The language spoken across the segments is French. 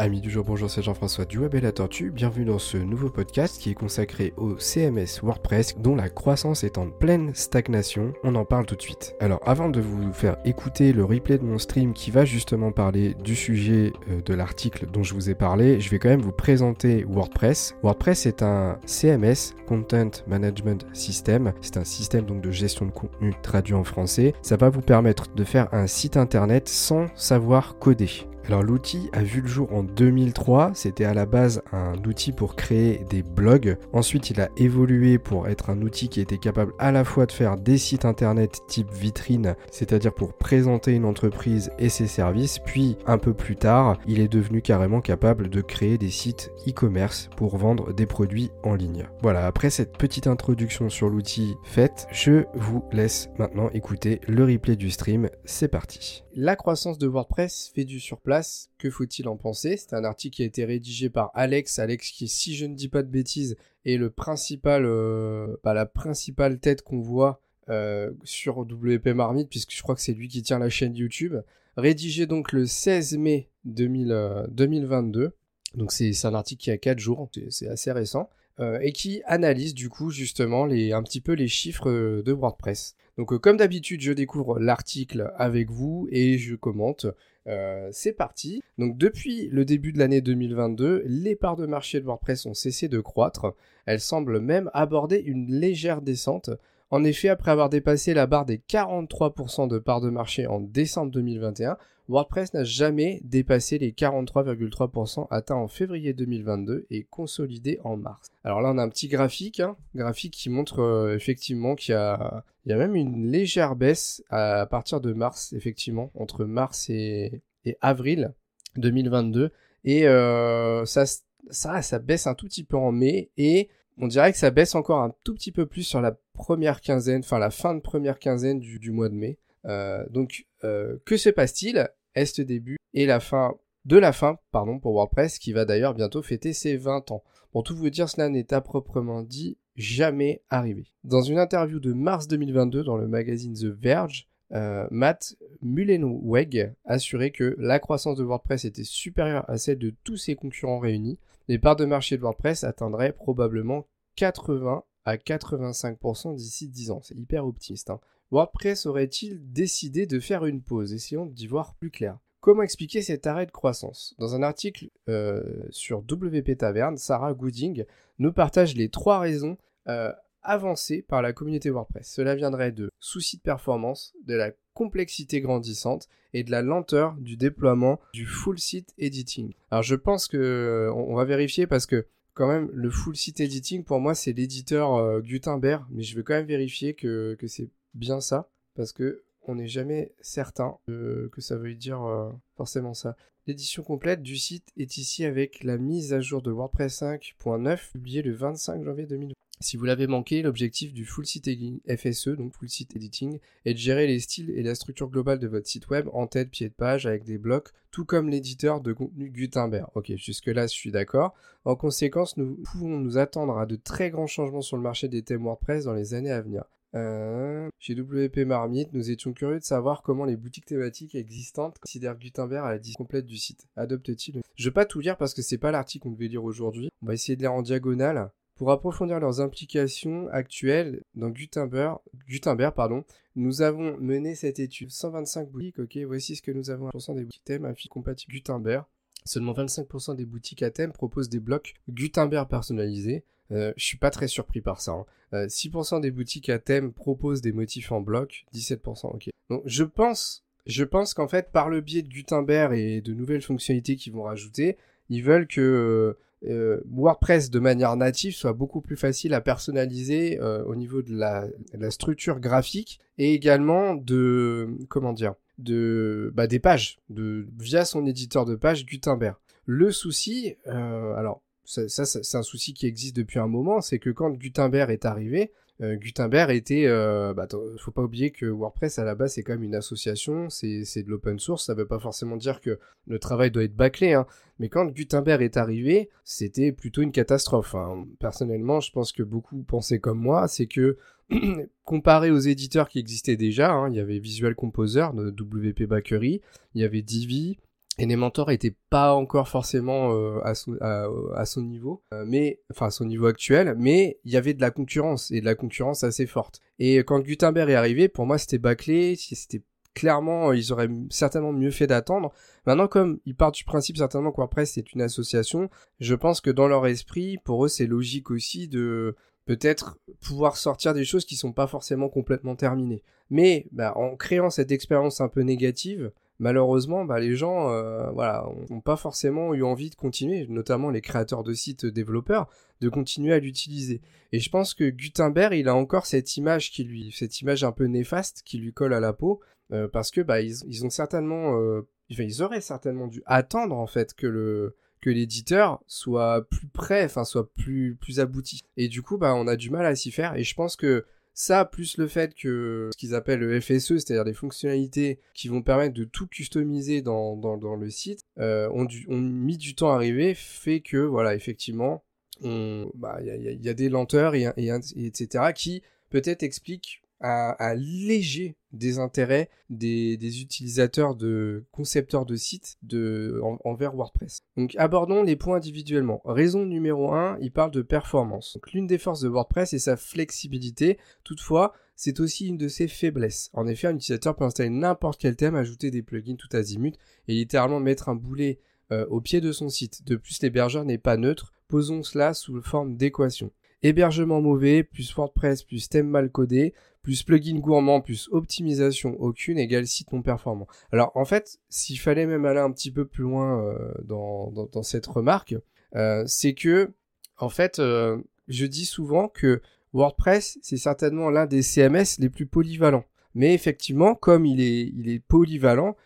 Amis du jour, bonjour, c'est Jean-François du Web et la Tortue. Bienvenue dans ce nouveau podcast qui est consacré au CMS WordPress dont la croissance est en pleine stagnation. On en parle tout de suite. Alors, avant de vous faire écouter le replay de mon stream qui va justement parler du sujet euh, de l'article dont je vous ai parlé, je vais quand même vous présenter WordPress. WordPress est un CMS, Content Management System. C'est un système donc de gestion de contenu traduit en français. Ça va vous permettre de faire un site internet sans savoir coder. Alors l'outil a vu le jour en 2003, c'était à la base un outil pour créer des blogs. Ensuite il a évolué pour être un outil qui était capable à la fois de faire des sites internet type vitrine, c'est-à-dire pour présenter une entreprise et ses services, puis un peu plus tard il est devenu carrément capable de créer des sites e-commerce pour vendre des produits en ligne. Voilà, après cette petite introduction sur l'outil faite, je vous laisse maintenant écouter le replay du stream, c'est parti. La croissance de WordPress fait du surplace, que faut-il en penser? C'est un article qui a été rédigé par Alex, Alex qui, si je ne dis pas de bêtises, est le principal, euh, bah, la principale tête qu'on voit euh, sur WP Marmite, puisque je crois que c'est lui qui tient la chaîne YouTube. Rédigé donc le 16 mai 2022, euh, donc c'est un article qui a 4 jours, c'est assez récent, et qui analyse du coup justement les, un petit peu les chiffres de WordPress. Donc euh, comme d'habitude, je découvre l'article avec vous et je commente. Euh, c'est parti. Donc depuis le début de l'année 2022, les parts de marché de WordPress ont cessé de croître. Elles semblent même aborder une légère descente. En effet, après avoir dépassé la barre des 43% de parts de marché en décembre 2021, WordPress n'a jamais dépassé les 43,3% atteints en février 2022 et consolidés en mars. Alors là, on a un petit graphique, hein, graphique qui montre euh, effectivement qu'il y a, il y a même une légère baisse à, partir de mars, effectivement, entre mars et, avril 2022. Et euh, ça, ça, ça baisse un tout petit peu en mai et on dirait que ça baisse encore un tout petit peu plus sur la première quinzaine, enfin la fin de première quinzaine du, mois de mai. Euh, donc, que se passe-t-il? Est ce début et la fin de la fin, pardon, pour WordPress, qui va d'ailleurs bientôt fêter ses 20 ans. Pour tout vous dire, cela n'est à proprement dit jamais arrivé. Dans une interview de mars 2022 dans le magazine The Verge, euh, Matt Mullenweg assurait que la croissance de WordPress était supérieure à celle de tous ses concurrents réunis. Les parts de marché de WordPress atteindraient probablement 80 à 85% d'ici 10 ans. C'est hyper optimiste. Hein. WordPress aurait-il décidé de faire une pause? Essayons d'y voir plus clair. Comment expliquer cet arrêt de croissance? Dans un article euh, sur WP Taverne, Sarah Gooding nous partage les trois raisons euh, avancées par la communauté WordPress. Cela viendrait de soucis de performance, de la complexité grandissante et de la lenteur du déploiement du full site editing. Alors je pense que euh, va vérifier parce que quand même le full site editing pour moi c'est l'éditeur Gutenberg, mais je vais quand même vérifier que, que c'est bien ça, parce que on n'est jamais certain que ça veuille dire euh, forcément ça. L'édition complète du site est ici avec la mise à jour de WordPress 5.9 publiée le 25 janvier 2020. Si vous l'avez manqué, l'objectif du Full Site FSE, donc Full Site Editing, est de gérer les styles et la structure globale de votre site web en tête, pied de page, avec des blocs, tout comme l'éditeur de contenu Gutenberg. Ok, jusque-là, je suis d'accord. En conséquence, nous pouvons nous attendre à de très grands changements sur le marché des thèmes WordPress dans les années à venir. Euh, chez WP Marmite, nous étions curieux de savoir comment les boutiques thématiques existantes considèrent Gutenberg à la liste complète du site. Adopte-t-il Je vais pas tout lire parce que c'est pas l'article qu'on devait lire aujourd'hui. On va essayer de lire en diagonale. Pour approfondir leurs implications actuelles dans Gutenberg, Gutenberg pardon, nous avons mené cette étude. 125 boutiques, ok, voici ce que nous avons. 1% des boutiques thèmes compatibles Gutenberg. Seulement 25% des boutiques à thème proposent des blocs Gutenberg personnalisés. Euh, je suis pas très surpris par ça. 6% hein. euh, des boutiques à thème proposent des motifs en bloc, 17% ok. Donc je pense, je pense qu'en fait par le biais de Gutenberg et de nouvelles fonctionnalités qu'ils vont rajouter, ils veulent que euh, WordPress de manière native soit beaucoup plus facile à personnaliser au niveau de la, structure graphique et également de comment dire de bah, des pages de via son éditeur de pages Gutenberg. Le souci, alors ça, c'est un souci qui existe depuis un moment, c'est que quand Gutenberg est arrivé, euh, Gutenberg était, euh, bah, faut pas oublier que WordPress à la base c'est quand même une association, c'est de l'open source, ça veut pas forcément dire que le travail doit être bâclé, hein. mais quand Gutenberg est arrivé, c'était plutôt une catastrophe. Hein. Personnellement, je pense que beaucoup pensaient comme moi, c'est que comparé aux éditeurs qui existaient déjà, hein, il y avait Visual Composer de WP Bakery, il y avait Divi, Et Elementor était pas encore forcément euh, à, son, niveau, euh, mais enfin à son niveau actuel, mais il y avait de la concurrence et de la concurrence assez forte. Et quand Gutenberg est arrivé, pour moi c'était bâclé, c'était clairement ils auraient certainement mieux fait d'attendre. Maintenant comme ils partent du principe certainement que c'est une association, je pense que dans leur esprit, pour eux c'est logique aussi de peut-être pouvoir sortir des choses qui sont pas forcément complètement terminées. Mais bah, en créant cette expérience un peu négative, malheureusement, bah, les gens, euh, voilà, n'ont pas forcément eu envie de continuer, notamment les créateurs de sites développeurs, de continuer à l'utiliser. Et je pense que Gutenberg, il a encore cette image qui lui, cette image un peu néfaste qui lui colle à la peau, euh, parce que bah ils, ont certainement, euh, ils auraient certainement dû attendre en fait que le que l'éditeur soit plus prêt, enfin soit plus plus abouti. Et du coup, bah on a du mal à s'y faire. Et je pense que ça, plus le fait que ce qu'ils appellent le FSE, c'est-à-dire des fonctionnalités qui vont permettre de tout customiser dans, le site, euh, ont, mis du temps à arriver, fait que, voilà, effectivement, il bah, y, a, des lenteurs, et, etc., qui peut-être expliquent un, léger désintérêt des, des, utilisateurs de concepteurs de sites envers WordPress. Donc abordons les points individuellement. Raison numéro 1, il parle de performance. l'une des forces de WordPress est sa flexibilité. Toutefois, c'est aussi une de ses faiblesses. En effet, un utilisateur peut installer n'importe quel thème, ajouter des plugins tout azimut et littéralement mettre un boulet euh, au pied de son site. De plus, l'hébergeur n'est pas neutre. Posons cela sous forme d'équation. Hébergement mauvais, plus WordPress, plus thème mal codé, plus plugin gourmand, plus optimisation aucune égale site non performant. Alors en fait, s'il fallait même aller un petit peu plus loin euh, dans, cette remarque, euh, c'est que en fait, euh, je dis souvent que WordPress, c'est certainement l'un des CMS les plus polyvalents. Mais effectivement, comme il est, il est polyvalent,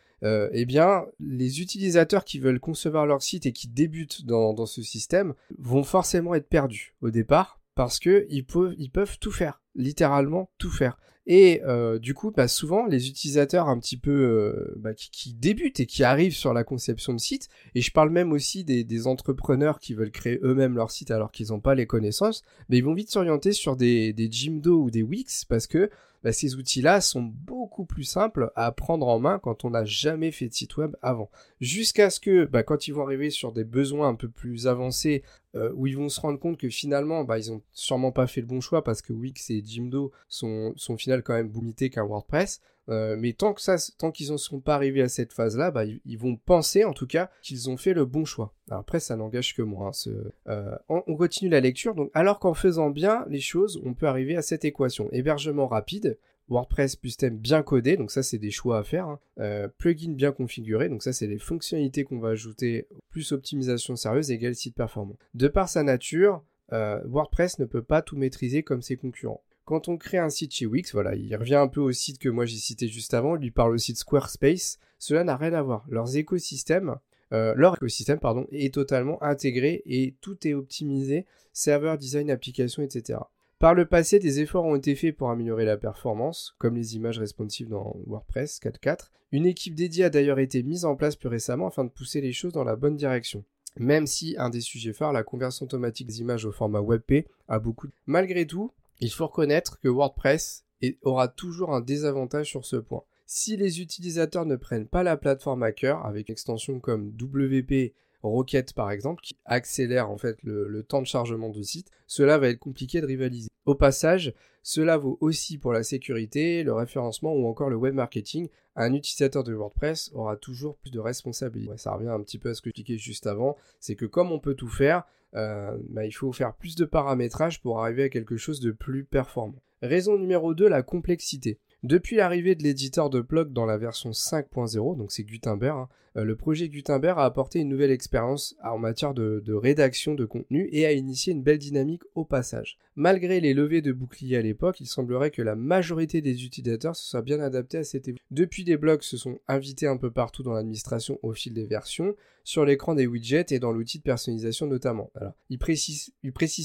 eh bien, les utilisateurs qui veulent concevoir leur site et qui débutent dans, dans ce système vont forcément être perdus au départ parce que ils peuvent, ils peuvent tout faire, littéralement tout faire. Et euh, du coup, bah, souvent, les utilisateurs un petit peu euh, bah, qui, débutent et qui arrivent sur la conception de site, et je parle même aussi des, entrepreneurs qui veulent créer eux-mêmes leur site alors qu'ils n'ont pas les connaissances, mais ils vont vite s'orienter sur des, des Jimdo ou des Wix parce que bah, ces outils-là sont beaucoup plus simples à prendre en main quand on n'a jamais fait de site web avant. Jusqu'à ce que, bah, quand ils vont arriver sur des besoins un peu plus avancés, euh, où ils vont se rendre compte que finalement, bah, ils ont sûrement pas fait le bon choix parce que Wix et Jimdo sont, sont quand même limités qu'un WordPress. Euh, mais tant que ça, tant qu'ils ne sont pas arrivés à cette phase-là, bah, ils, vont penser en tout cas qu'ils ont fait le bon choix. après, ça n'engage que moi. Hein, euh, on, continue la lecture. Donc, alors qu'en faisant bien les choses, on peut arriver à cette équation hébergement rapide. WordPress thème bien codé, donc ça c'est des choix à faire. Hein. Euh, plugin bien configuré, donc ça c'est les fonctionnalités qu'on va ajouter, plus optimisation sérieuse égale site performant. De par sa nature, WordPress ne peut pas tout maîtriser comme ses concurrents. Quand on crée un site chez Wix, voilà, il revient un peu au site que moi j'ai cité juste avant, lui parle aussi de Squarespace, cela n'a rien à voir. Leurs écosystèmes, euh, leur écosystème est totalement intégré et tout est optimisé, serveur, design, application, etc. Par le passé, des efforts ont été faits pour améliorer la performance, comme les images responsives dans WordPress 4.4. Une équipe dédiée a d'ailleurs été mise en place plus récemment afin de pousser les choses dans la bonne direction. Même si un des sujets phares, la conversion automatique des images au format WebP, a beaucoup. Malgré tout, il faut reconnaître que WordPress aura toujours un désavantage sur ce point. Si les utilisateurs ne prennent pas la plateforme à cœur, avec extensions comme WP Rocket par exemple, qui accélère en fait le, temps de chargement de site, cela va être compliqué de rivaliser. Au passage, cela vaut aussi pour la sécurité, le référencement ou encore le web marketing. Un utilisateur de WordPress aura toujours plus de responsabilités. ça revient un petit peu à ce que j'expliquais juste avant, c'est que comme on peut tout faire, euh, bah, il faut faire plus de paramétrage pour arriver à quelque chose de plus performant. Raison numéro 2, la complexité. Depuis l'arrivée de l'éditeur de blog dans la version 5.0, donc c'est Gutenberg, hein, euh, le projet Gutenberg a apporté une nouvelle expérience en matière de, rédaction de contenu et a initié une belle dynamique au passage. Malgré les levées de boucliers à l'époque, il semblerait que la majorité des utilisateurs se soient bien adaptés à cette évolution. Depuis, des blogs se sont invités un peu partout dans l'administration au fil des versions, sur l'écran des widgets et dans l'outil de personnalisation notamment. Alors, il précise,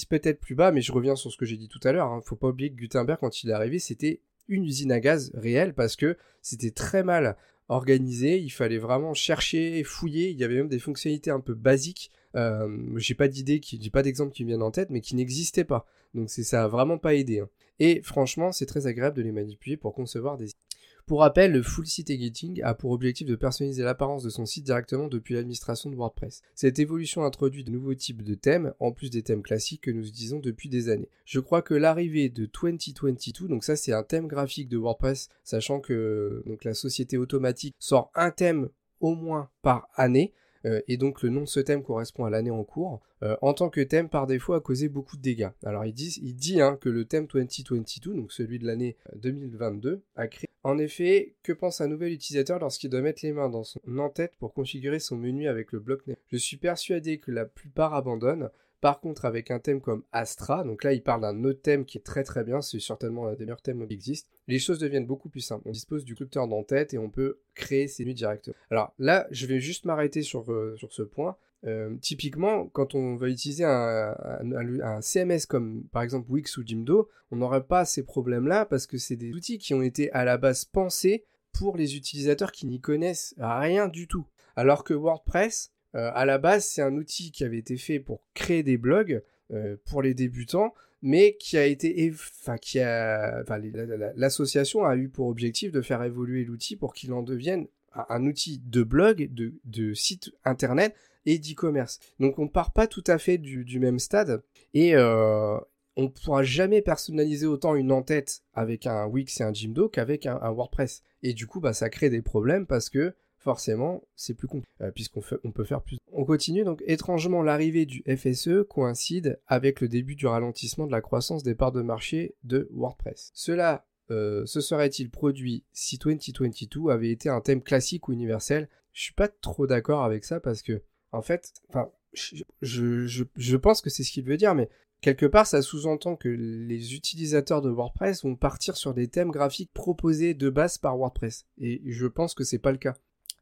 peut-être plus bas, mais je reviens sur ce que j'ai dit tout à l'heure. Hein. Faut pas oublier que Gutenberg, quand il est arrivé, c'était une usine à gaz réelle parce que c'était très mal organisé. Il fallait vraiment chercher, fouiller. Il y avait même des fonctionnalités un peu basiques. Euh, j'ai pas d'idée, j'ai pas d'exemple qui me viennent en tête, mais qui n'existaient pas. Donc ça a vraiment pas aidé. Hein. Et franchement, c'est très agréable de les manipuler pour concevoir des Pour rappel, le full site editing a pour objectif de personnaliser l'apparence de son site directement depuis l'administration de WordPress. Cette évolution introduit de nouveaux types de thèmes, en plus des thèmes classiques que nous utilisons depuis des années. Je crois que l'arrivée de 2022, donc ça c'est un thème graphique de WordPress, sachant que la société automatique sort un thème au moins par année, euh, et donc le nom de ce thème correspond à l'année en cours, euh, en tant que thème par défaut a causé beaucoup de dégâts. Alors il dit, hein, que le thème 2022, donc celui de l'année 2022, euh, a créé. En effet, que pense un nouvel utilisateur lorsqu'il doit mettre les mains dans son en-tête pour configurer son menu avec le bloc Je suis persuadé que la plupart abandonnent, par contre, avec un thème comme Astra, donc là il parle d'un autre thème qui est très très bien, c'est certainement un des meilleurs thèmes qui existent, les choses deviennent beaucoup plus simples. On dispose du constructeur d'en-tête et on peut créer ses menus directement. Alors là, je vais juste m'arrêter sur, euh, ce point. Euh, typiquement, quand on va utiliser un, un, CMS comme par exemple Wix ou Jimdo, on n'aurait pas ces problèmes-là parce que c'est des outils qui ont été à la base pensés pour les utilisateurs qui n'y connaissent rien du tout. Alors que WordPress, euh, à la base, c'est un outil qui avait été fait pour créer des blogs euh, pour les débutants, mais qui a été, enfin, qui a, l'association a eu pour objectif de faire évoluer l'outil pour qu'il en devienne un outil de blog, de, site internet et d'e-commerce. Donc on part pas tout à fait du, même stade et euh, on ne pourra jamais personnaliser autant une en-tête avec un Wix et un Jimdo qu'avec un, un, WordPress. Et du coup, bah, ça crée des problèmes parce que forcément, c'est plus compliqué, euh, puisqu'on on peut faire plus. On continue, donc étrangement, l'arrivée du FSE coïncide avec le début du ralentissement de la croissance des parts de marché de WordPress. Cela euh, se serait-il produit si 2022 avait été un thème classique ou universel? Je suis pas trop d'accord avec ça parce que, en fait, enfin, je, je pense que c'est ce qu'il veut dire, mais quelque part, ça sous-entend que les utilisateurs de WordPress vont partir sur des thèmes graphiques proposés de base par WordPress. Et je pense que c'est pas le cas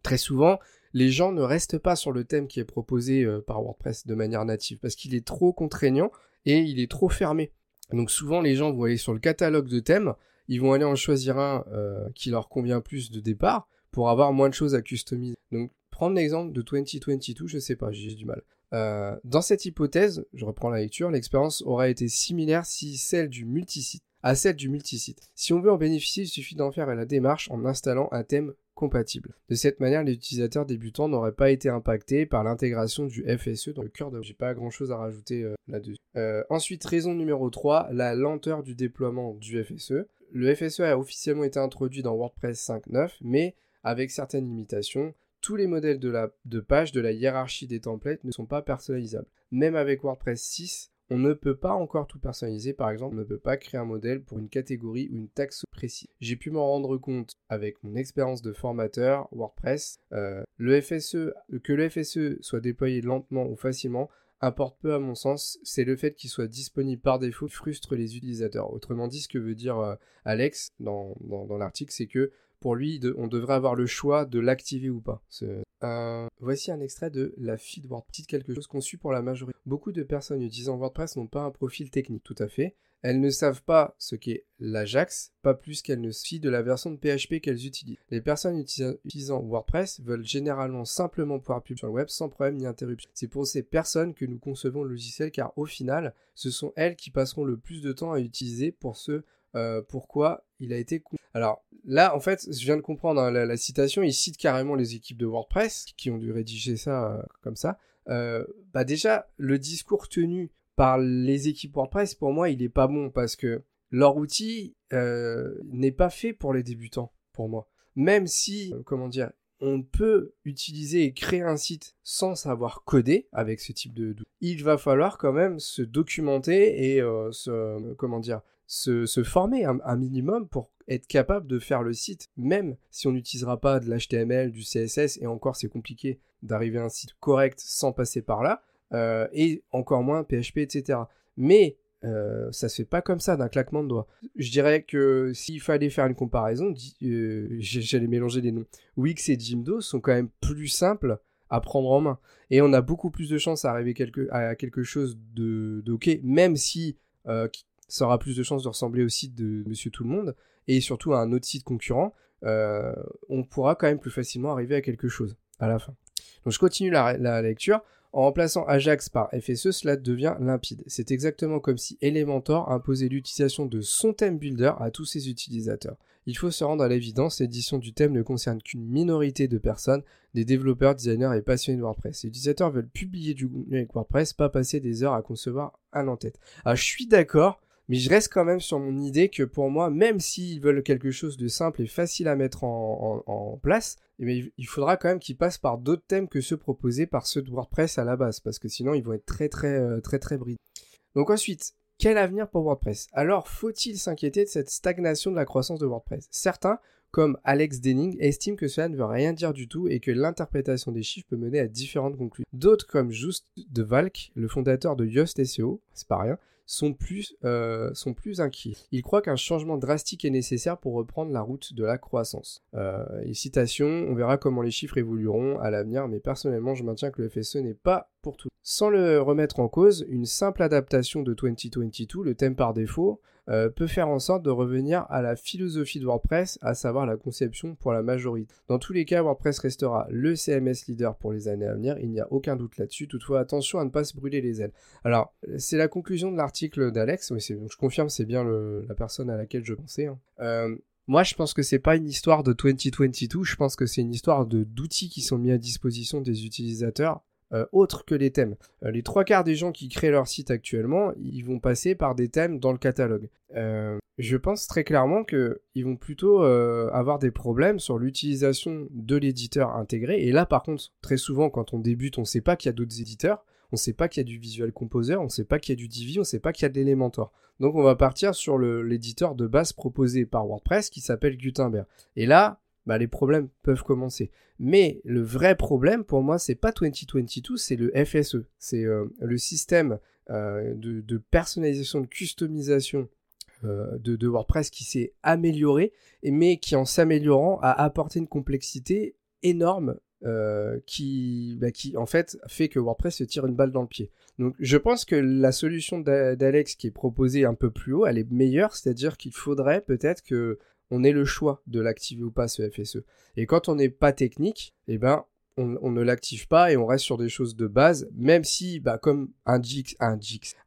très souvent, les gens ne restent pas sur le thème qui est proposé euh, par WordPress de manière native parce qu'il est trop contraignant et il est trop fermé. Donc souvent les gens vont aller sur le catalogue de thèmes, ils vont aller en choisir un euh, qui leur convient plus de départ pour avoir moins de choses à customiser. Donc prendre l'exemple de 2022, je sais pas, j'ai du mal. Euh, dans cette hypothèse, je reprends la lecture, l'expérience aura été similaire si celle du multisite à celle du multisite. Si on veut en bénéficier, il suffit d'en faire la démarche en installant un thème compatible. De cette manière, les utilisateurs débutants n'auraient pas été impactés par l'intégration du FSE dans le cœur de... J'ai pas grand chose à rajouter euh, là-dessus. Euh, ensuite, raison numéro 3, la lenteur du déploiement du FSE. Le FSE a officiellement été introduit dans WordPress 5.9, mais avec certaines limitations. Tous les modèles de, la, de page de la hiérarchie des templates ne sont pas personnalisables. Même avec WordPress 6, on ne peut pas encore tout personnaliser, par exemple, on ne peut pas créer un modèle pour une catégorie ou une taxe précise. J'ai pu m'en rendre compte avec mon expérience de formateur WordPress. Euh, le FSE, que le FSE soit déployé lentement ou facilement importe peu à mon sens, c'est le fait qu'il soit disponible par défaut frustre les utilisateurs. Autrement dit, ce que veut dire euh, Alex dans l'article, c'est que pour lui, on devrait avoir le choix de l'activer ou pas. Euh, voici un extrait de la feed WordPress, quelque chose conçu pour la majorité. Beaucoup de personnes utilisant WordPress n'ont pas un profil technique, tout à fait. Elles ne savent pas ce qu'est l'Ajax, pas plus qu'elles ne fient de la version de PHP qu'elles utilisent. Les personnes utilisant WordPress veulent généralement simplement pouvoir publier sur le web sans problème ni interruption. C'est pour ces personnes que nous concevons le logiciel car au final, ce sont elles qui passeront le plus de temps à utiliser pour ce euh, pourquoi il a été... Alors là, en fait, je viens de comprendre hein, la, citation, il cite carrément les équipes de WordPress qui ont dû rédiger ça euh, comme ça. Euh, bah déjà, le discours tenu par les équipes WordPress, pour moi, il est pas bon parce que leur outil n'est pas fait pour les débutants, pour moi. Même si, comment dire, on peut utiliser et créer un site sans savoir coder avec ce type de, il va falloir quand même se documenter et se, comment dire, se, former un, minimum pour être capable de faire le site, même si on n'utilisera pas de l'HTML, du CSS, et encore c'est compliqué d'arriver à un site correct sans passer par là, euh, et encore moins PHP, etc. Mais euh, ça se fait pas comme ça d'un claquement de doigts. Je dirais que s'il fallait faire une comparaison, euh, j'allais mélanger les noms. Wix et Jimdo sont quand même plus simples à prendre en main. Et on a beaucoup plus de chances à arriver à quelque chose de, ok, même si ça aura plus de chances de ressembler au site de Monsieur Tout le Monde et surtout à un autre site concurrent, euh, on pourra quand même plus facilement arriver à quelque chose à la fin. Donc je continue la, lecture. En remplaçant Ajax par FSE, cela devient limpide. C'est exactement comme si Elementor imposait l'utilisation de son thème builder à tous ses utilisateurs. Il faut se rendre à l'évidence, l'édition du thème ne concerne qu'une minorité de personnes, des développeurs, designers et passionnés de WordPress. Les utilisateurs veulent publier du contenu avec WordPress, pas passer des heures à concevoir un en-tête. Ah, je suis d'accord, mais je reste quand même sur mon idée que pour moi, même s'ils veulent quelque chose de simple et facile à mettre en, place, eh il faudra quand même qu'ils passent par d'autres thèmes que ceux proposés par ceux de WordPress à la base, parce que sinon ils vont être très très euh, très très, bridés. Donc ensuite, quel avenir pour WordPress? Alors, faut-il s'inquiéter de cette stagnation de la croissance de WordPress? Certains, comme Alex Denning, estiment que cela ne veut rien dire du tout et que l'interprétation des chiffres peut mener à différentes conclusions. D'autres, comme Just de Valk, le fondateur de Yoast SEO, c'est pas rien, sont plus, euh, sont plus inquiets. Ils croient qu'un changement drastique est nécessaire pour reprendre la route de la croissance. Euh, et citation, on verra comment les chiffres évolueront à l'avenir, mais personnellement, je maintiens que le FSE n'est pas tout. Sans le remettre en cause, une simple adaptation de 2022, le thème par défaut, euh, peut faire en sorte de revenir à la philosophie de WordPress, à savoir la conception pour la majorité. Dans tous les cas, WordPress restera le CMS leader pour les années à venir, il n'y a aucun doute là-dessus. Toutefois, attention à ne pas se brûler les ailes. Alors, c'est la conclusion de l'article d'Alex, je confirme, c'est bien la personne à laquelle je pensais. Hein. Euh, moi, je pense que c'est pas une histoire de 2022, je pense que c'est une histoire d'outils qui sont mis à disposition des utilisateurs euh, autres que les thèmes. Euh, les trois quarts des gens qui créent leur site actuellement, ils vont passer par des thèmes dans le catalogue. Euh, je pense très clairement qu'ils vont plutôt avoir des problèmes sur l'utilisation de l'éditeur intégré. Et là, par contre, très souvent, quand on débute, on ne sait pas qu'il y a d'autres éditeurs. On ne sait pas qu'il y a du Visual Composer, on ne sait pas qu'il y a du Divi, on ne sait pas qu'il y a de l'Elementor. Donc on va partir sur l'éditeur de base proposé par WordPress qui s'appelle Gutenberg. Et là, bah, les problèmes peuvent commencer. Mais le vrai problème pour moi, c'est pas 2022, c'est le FSE. C'est euh, le système euh, de, personnalisation, de customisation euh, de, WordPress qui s'est amélioré, mais qui en s'améliorant a apporté une complexité énorme qui, bah, qui en fait fait que WordPress se tire une balle dans le pied. Donc je pense que la solution d'Alex qui est proposée un peu plus haut, elle est meilleure, c'est-à-dire qu'il faudrait peut-être que on ait le choix de l'activer ou pas ce FSE. Et quand on n'est pas technique, eh ben on, ne l'active pas et on reste sur des choses de base, même si, bah, comme un Jix,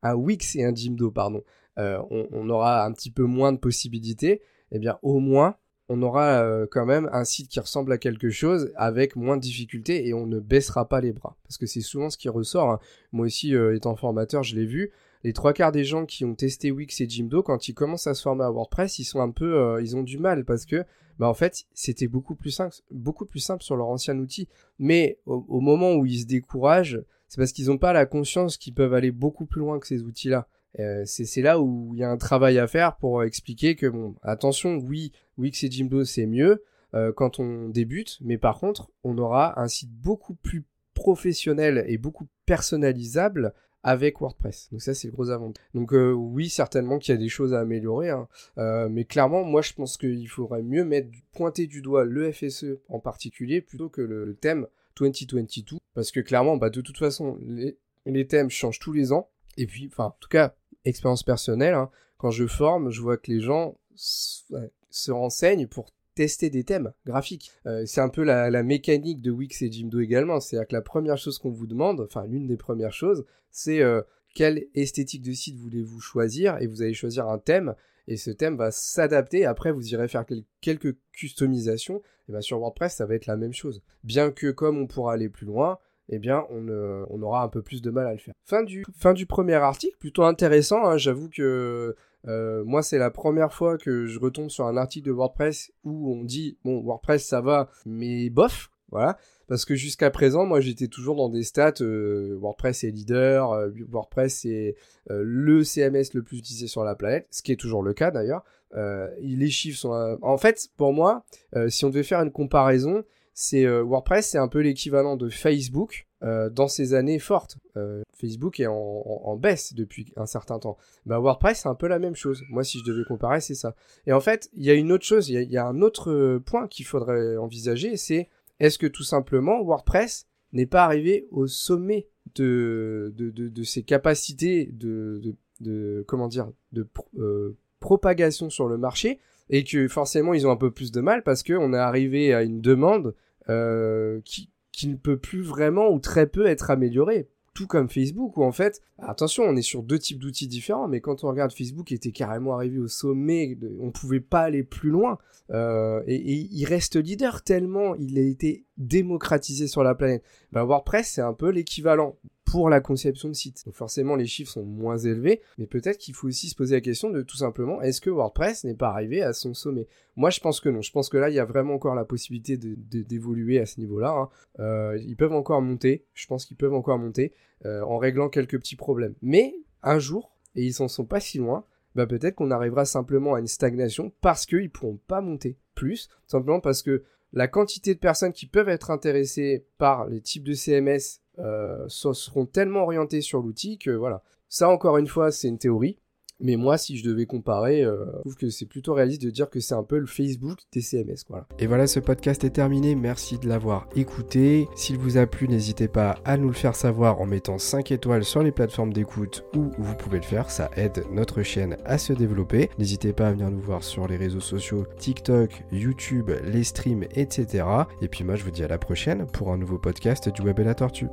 un Wix et un Jimdo, pardon, euh, on, aura un petit peu moins de possibilités, eh bien, au moins, on aura euh, quand même un site qui ressemble à quelque chose avec moins de difficultés et on ne baissera pas les bras. Parce que c'est souvent ce qui ressort. Hein. Moi aussi, euh, étant formateur, je l'ai vu les trois quarts des gens qui ont testé Wix et Jimdo, quand ils commencent à se former à WordPress, ils sont un peu, euh, ils ont du mal parce que, bah en fait, c'était beaucoup plus simple, beaucoup plus simple sur leur ancien outil. Mais au, moment où ils se découragent, c'est parce qu'ils n'ont pas la conscience qu'ils peuvent aller beaucoup plus loin que ces outils-là. Euh, c'est là où il y a un travail à faire pour expliquer que bon, attention, oui, Wix et Jimdo c'est mieux euh, quand on débute, mais par contre, on aura un site beaucoup plus professionnel et beaucoup personnalisable avec WordPress. Donc ça c'est le gros avantage. Donc euh, oui certainement qu'il y a des choses à améliorer, hein. mais clairement moi je pense qu'il faudrait mieux mettre pointer du doigt le FSE en particulier plutôt que le, thème 2022 parce que clairement bah de toute façon les, les, thèmes changent tous les ans et puis enfin en tout cas expérience personnelle hein, quand je forme je vois que les gens se renseignent pour tester des thèmes graphiques. Euh, c'est un peu la, mécanique de Wix et Jimdo également. C'est-à-dire que la première chose qu'on vous demande, enfin l'une des premières choses, c'est euh, quelle esthétique de site voulez-vous choisir et vous allez choisir un thème et ce thème va s'adapter. Après, vous irez faire quelques customisations. Et bien sur WordPress, ça va être la même chose. Bien que comme on pourra aller plus loin, eh bien, on, on, aura un peu plus de mal à le faire. Fin du, fin du premier article, plutôt intéressant. Hein. J'avoue que euh, moi, c'est la première fois que je retombe sur un article de WordPress où on dit bon, WordPress ça va, mais bof, voilà. Parce que jusqu'à présent, moi, j'étais toujours dans des stats. Euh, WordPress est leader, euh, WordPress est le CMS le plus utilisé sur la planète, ce qui est toujours le cas d'ailleurs. les chiffres sont. En fait, pour moi, si on devait faire une comparaison, c'est WordPress, c'est un peu l'équivalent de Facebook euh, dans ces années fortes. Euh, Facebook est en, baisse depuis un certain temps. Bah, WordPress, c'est un peu la même chose. Moi, si je devais comparer, c'est ça. Et en fait, il y a une autre chose, il y, a un autre euh, point qu'il faudrait envisager, c'est est-ce que tout simplement WordPress n'est pas arrivé au sommet de, de, de, ses capacités de, de, comment dire, de propagation sur le marché et que forcément ils ont un peu plus de mal parce qu'on est arrivé à une demande qui, qui ne peut plus vraiment ou très peu être amélioré. tout comme Facebook où en fait, attention, on est sur deux types d'outils différents, mais quand on regarde Facebook, était carrément arrivé au sommet, on pouvait pas aller plus loin. Euh, et, il reste leader tellement il a été démocratisé sur la planète. Ben, WordPress, c'est un peu l'équivalent pour la conception de site. Donc forcément, les chiffres sont moins élevés, mais peut-être qu'il faut aussi se poser la question de tout simplement, est-ce que WordPress n'est pas arrivé à son sommet? Moi, je pense que non. Je pense que là, il y a vraiment encore la possibilité d'évoluer à ce niveau-là. Hein. Euh, ils peuvent encore monter. Je pense qu'ils peuvent encore monter euh, en réglant quelques petits problèmes. Mais un jour, et ils s'en sont pas si loin, bah peut-être qu'on arrivera simplement à une stagnation parce qu'ils pourront pas monter plus, simplement parce que la quantité de personnes qui peuvent être intéressées par les types de CMS euh, seront tellement orientés sur l'outil que voilà. Ça, encore une fois, c'est une théorie. Mais moi, si je devais comparer, euh, je trouve que c'est plutôt réaliste de dire que c'est un peu le Facebook des CMS. Et voilà, ce podcast est terminé. Merci de l'avoir écouté. S'il vous a plu, n'hésitez pas à nous le faire savoir en mettant 5 étoiles sur les plateformes d'écoute où vous pouvez le faire. Ça aide notre chaîne à se développer. N'hésitez pas à venir nous voir sur les réseaux sociaux TikTok, YouTube, les streams, etc. Et puis moi, je vous dis à la prochaine pour un nouveau podcast du Web et la Tortue.